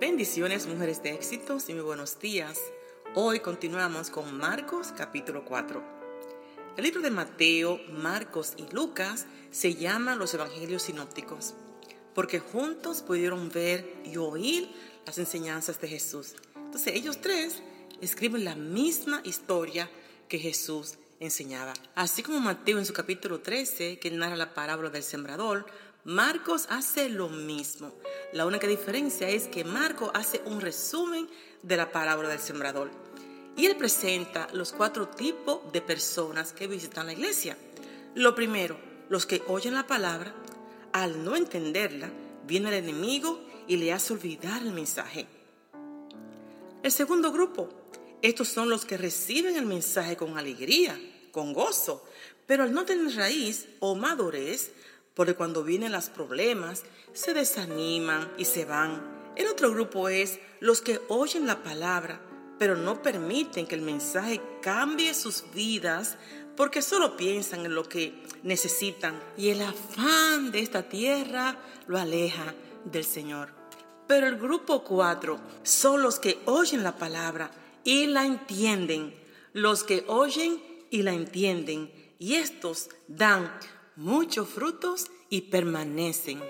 Bendiciones, mujeres de éxitos y muy buenos días. Hoy continuamos con Marcos capítulo 4. El libro de Mateo, Marcos y Lucas se llaman los Evangelios Sinópticos, porque juntos pudieron ver y oír las enseñanzas de Jesús. Entonces ellos tres escriben la misma historia que Jesús enseñaba. Así como Mateo en su capítulo 13, que narra la parábola del sembrador, Marcos hace lo mismo. La única diferencia es que Marcos hace un resumen de la parábola del sembrador. Y él presenta los cuatro tipos de personas que visitan la iglesia. Lo primero, los que oyen la palabra, al no entenderla, viene el enemigo y le hace olvidar el mensaje. El segundo grupo, estos son los que reciben el mensaje con alegría, con gozo, pero al no tener raíz o madurez, porque cuando vienen los problemas se desaniman y se van. El otro grupo es los que oyen la palabra, pero no permiten que el mensaje cambie sus vidas porque solo piensan en lo que necesitan y el afán de esta tierra lo aleja del Señor. Pero el grupo cuatro son los que oyen la palabra y la entienden, los que oyen y la entienden, y estos dan muchos frutos y permanecen.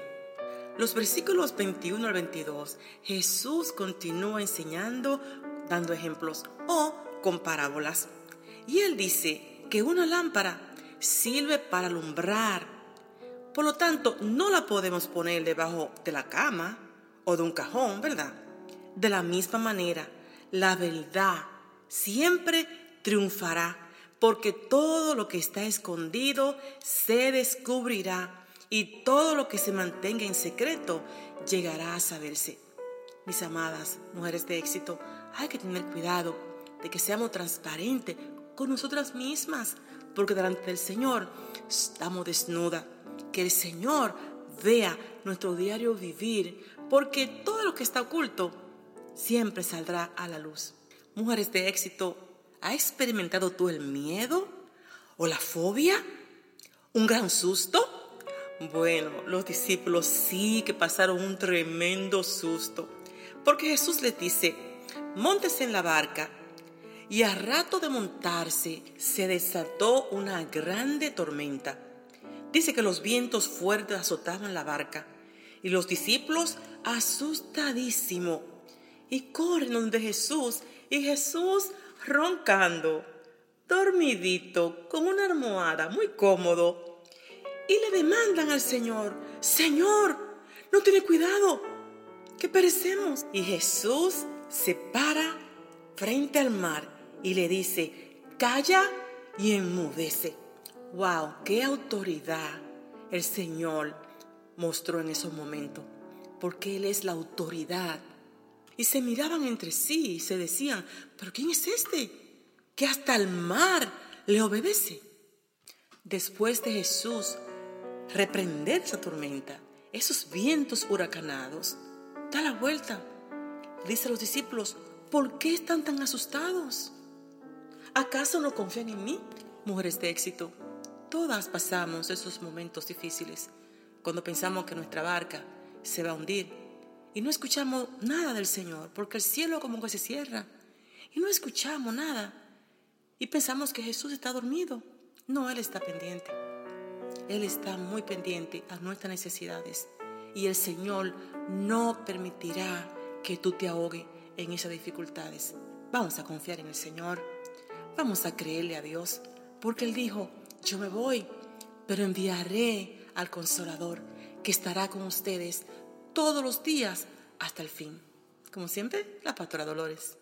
Los versículos 21 al 22, Jesús continúa enseñando, dando ejemplos o con parábolas. Y él dice que una lámpara sirve para alumbrar. Por lo tanto, no la podemos poner debajo de la cama o de un cajón, ¿verdad? De la misma manera, la verdad siempre triunfará porque todo lo que está escondido se descubrirá y todo lo que se mantenga en secreto llegará a saberse. Mis amadas, mujeres de éxito, hay que tener cuidado de que seamos transparentes con nosotras mismas, porque delante del Señor estamos desnudas. Que el Señor vea nuestro diario vivir, porque todo lo que está oculto siempre saldrá a la luz. Mujeres de éxito, ¿Has experimentado tú el miedo o la fobia? ¿Un gran susto? Bueno, los discípulos sí que pasaron un tremendo susto, porque Jesús les dice, montes en la barca, y a rato de montarse se desató una grande tormenta. Dice que los vientos fuertes azotaban la barca, y los discípulos asustadísimos, y corren donde Jesús, y Jesús roncando, dormidito, con una almohada, muy cómodo. Y le demandan al Señor, Señor, no tiene cuidado, que perecemos. Y Jesús se para frente al mar y le dice, calla y enmudece. ¡Wow! ¡Qué autoridad el Señor mostró en esos momentos! Porque Él es la autoridad y se miraban entre sí y se decían, pero ¿quién es este? Que hasta el mar le obedece. Después de Jesús reprender esa tormenta, esos vientos huracanados, da la vuelta. Dice a los discípulos, ¿por qué están tan asustados? ¿Acaso no confían en mí? Mujeres de éxito, todas pasamos esos momentos difíciles cuando pensamos que nuestra barca se va a hundir y no escuchamos nada del Señor, porque el cielo como que se cierra y no escuchamos nada. Y pensamos que Jesús está dormido. No, Él está pendiente. Él está muy pendiente a nuestras necesidades. Y el Señor no permitirá que tú te ahogues en esas dificultades. Vamos a confiar en el Señor. Vamos a creerle a Dios. Porque Él dijo, yo me voy, pero enviaré al consolador que estará con ustedes todos los días hasta el fin. Como siempre, la pastora Dolores.